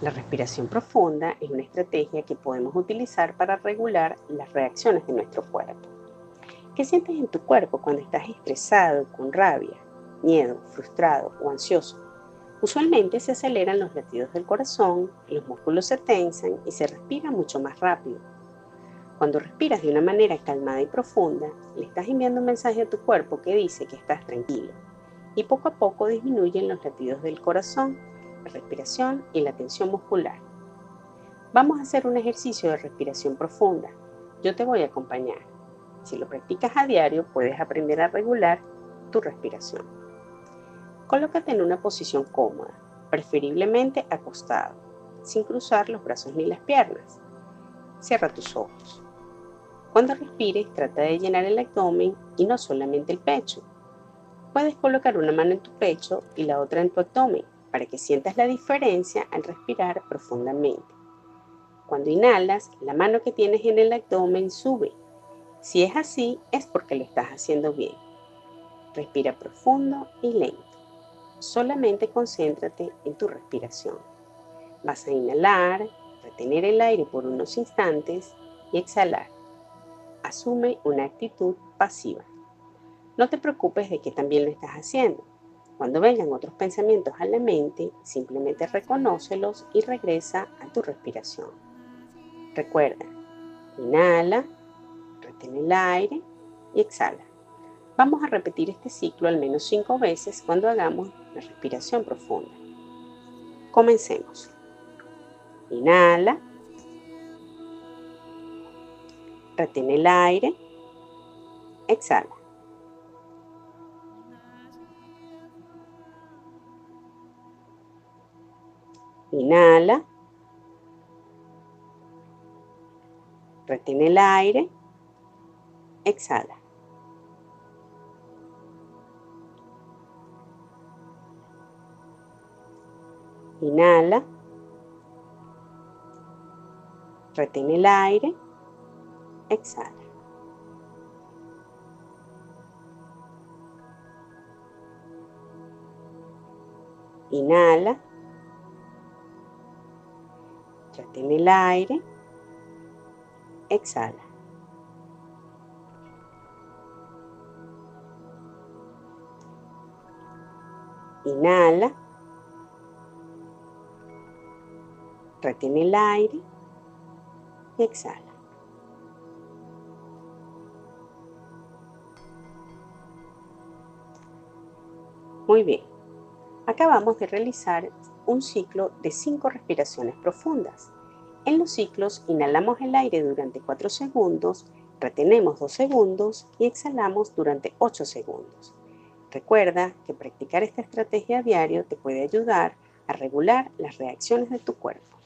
La respiración profunda es una estrategia que podemos utilizar para regular las reacciones de nuestro cuerpo. ¿Qué sientes en tu cuerpo cuando estás estresado, con rabia, miedo, frustrado o ansioso? Usualmente se aceleran los latidos del corazón, los músculos se tensan y se respira mucho más rápido. Cuando respiras de una manera calmada y profunda, le estás enviando un mensaje a tu cuerpo que dice que estás tranquilo y poco a poco disminuyen los latidos del corazón respiración y la tensión muscular. Vamos a hacer un ejercicio de respiración profunda. Yo te voy a acompañar. Si lo practicas a diario, puedes aprender a regular tu respiración. Colócate en una posición cómoda, preferiblemente acostado, sin cruzar los brazos ni las piernas. Cierra tus ojos. Cuando respires, trata de llenar el abdomen y no solamente el pecho. Puedes colocar una mano en tu pecho y la otra en tu abdomen para que sientas la diferencia al respirar profundamente. Cuando inhalas, la mano que tienes en el abdomen sube. Si es así, es porque lo estás haciendo bien. Respira profundo y lento. Solamente concéntrate en tu respiración. Vas a inhalar, retener el aire por unos instantes y exhalar. Asume una actitud pasiva. No te preocupes de que también lo estás haciendo. Cuando vengan otros pensamientos a la mente, simplemente reconócelos y regresa a tu respiración. Recuerda, inhala, retén el aire y exhala. Vamos a repetir este ciclo al menos cinco veces cuando hagamos la respiración profunda. Comencemos. Inhala, retén el aire, exhala. Inhala. Retén el aire. Exhala. Inhala. Retén el aire. Exhala. Inhala. Retén el aire. Exhala. Inhala. Retén el aire. Exhala. Muy bien. Acabamos de realizar un ciclo de cinco respiraciones profundas. En los ciclos inhalamos el aire durante 4 segundos, retenemos 2 segundos y exhalamos durante 8 segundos. Recuerda que practicar esta estrategia a diario te puede ayudar a regular las reacciones de tu cuerpo.